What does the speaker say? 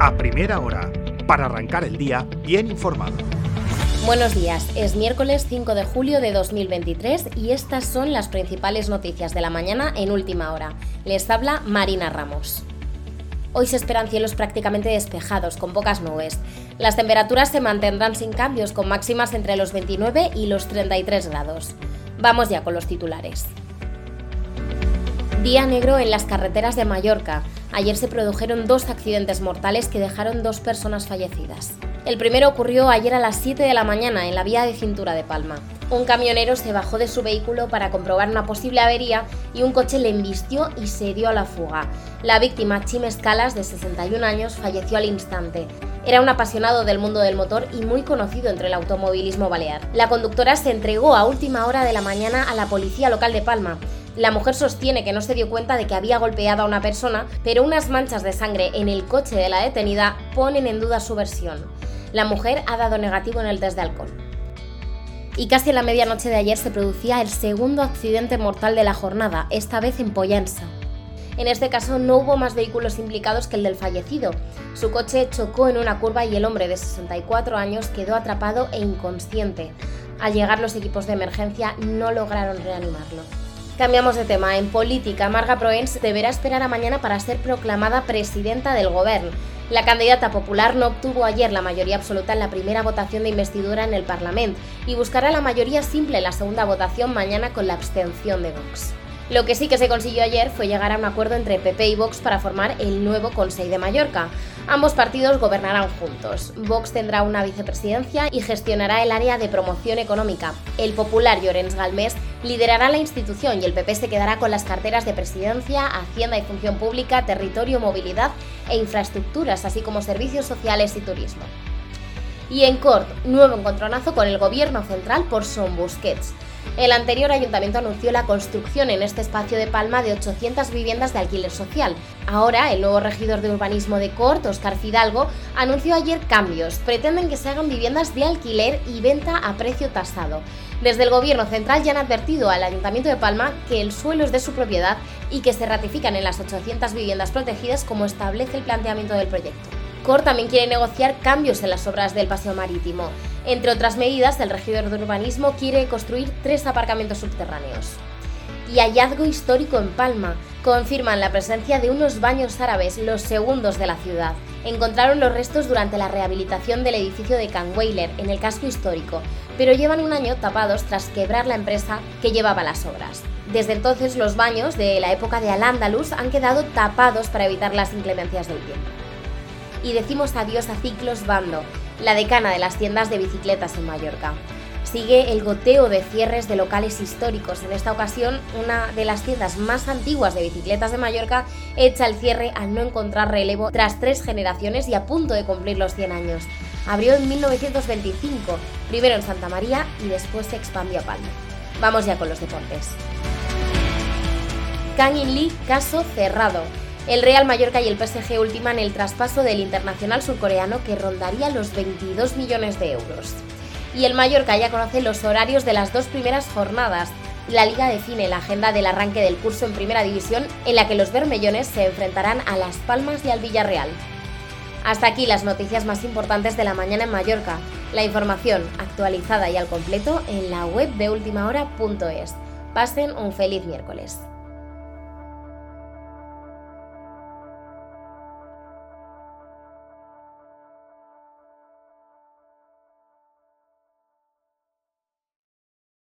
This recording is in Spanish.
a primera hora, para arrancar el día bien informado. Buenos días, es miércoles 5 de julio de 2023 y estas son las principales noticias de la mañana en última hora. Les habla Marina Ramos. Hoy se esperan cielos prácticamente despejados, con pocas nubes. Las temperaturas se mantendrán sin cambios, con máximas entre los 29 y los 33 grados. Vamos ya con los titulares. Día negro en las carreteras de Mallorca. Ayer se produjeron dos accidentes mortales que dejaron dos personas fallecidas. El primero ocurrió ayer a las 7 de la mañana en la vía de cintura de Palma. Un camionero se bajó de su vehículo para comprobar una posible avería y un coche le embistió y se dio a la fuga. La víctima, Chim Escalas, de 61 años, falleció al instante. Era un apasionado del mundo del motor y muy conocido entre el automovilismo balear. La conductora se entregó a última hora de la mañana a la policía local de Palma. La mujer sostiene que no se dio cuenta de que había golpeado a una persona, pero unas manchas de sangre en el coche de la detenida ponen en duda su versión. La mujer ha dado negativo en el test de alcohol. Y casi a la medianoche de ayer se producía el segundo accidente mortal de la jornada, esta vez en Pollensa. En este caso no hubo más vehículos implicados que el del fallecido. Su coche chocó en una curva y el hombre de 64 años quedó atrapado e inconsciente. Al llegar los equipos de emergencia no lograron reanimarlo. Cambiamos de tema. En política, Marga Proens deberá esperar a mañana para ser proclamada presidenta del Gobierno. La candidata popular no obtuvo ayer la mayoría absoluta en la primera votación de investidura en el Parlamento y buscará la mayoría simple en la segunda votación mañana con la abstención de Vox. Lo que sí que se consiguió ayer fue llegar a un acuerdo entre PP y Vox para formar el nuevo Consejo de Mallorca. Ambos partidos gobernarán juntos. Vox tendrá una vicepresidencia y gestionará el área de promoción económica. El popular Llorens Galmés liderará la institución y el PP se quedará con las carteras de presidencia, Hacienda y Función Pública, Territorio, Movilidad e Infraestructuras, así como servicios sociales y turismo. Y en Cort, nuevo encontronazo con el gobierno central por Son Busquets. El anterior ayuntamiento anunció la construcción en este espacio de Palma de 800 viviendas de alquiler social. Ahora, el nuevo regidor de urbanismo de Cort, Oscar Fidalgo, anunció ayer cambios. Pretenden que se hagan viviendas de alquiler y venta a precio tasado. Desde el gobierno central ya han advertido al ayuntamiento de Palma que el suelo es de su propiedad y que se ratifican en las 800 viviendas protegidas como establece el planteamiento del proyecto. Cort también quiere negociar cambios en las obras del paseo marítimo. Entre otras medidas, el regidor de urbanismo quiere construir tres aparcamientos subterráneos. Y hallazgo histórico en Palma. Confirman la presencia de unos baños árabes, los segundos de la ciudad. Encontraron los restos durante la rehabilitación del edificio de Canweiler, en el casco histórico, pero llevan un año tapados tras quebrar la empresa que llevaba las obras. Desde entonces los baños de la época de Al-Ándalus han quedado tapados para evitar las inclemencias del tiempo. Y decimos adiós a Ciclos Bando, la decana de las tiendas de bicicletas en Mallorca. Sigue el goteo de cierres de locales históricos. En esta ocasión, una de las tiendas más antiguas de bicicletas de Mallorca echa el cierre al no encontrar relevo tras tres generaciones y a punto de cumplir los 100 años. Abrió en 1925, primero en Santa María y después se expandió a Palma. Vamos ya con los deportes. Kang Lee, caso cerrado. El Real Mallorca y el PSG ultiman el traspaso del internacional surcoreano que rondaría los 22 millones de euros. Y el Mallorca ya conoce los horarios de las dos primeras jornadas. La liga define la agenda del arranque del curso en primera división en la que los bermellones se enfrentarán a Las Palmas y al Villarreal. Hasta aquí las noticias más importantes de la mañana en Mallorca. La información actualizada y al completo en la web de ultimahora.es. Pasen un feliz miércoles.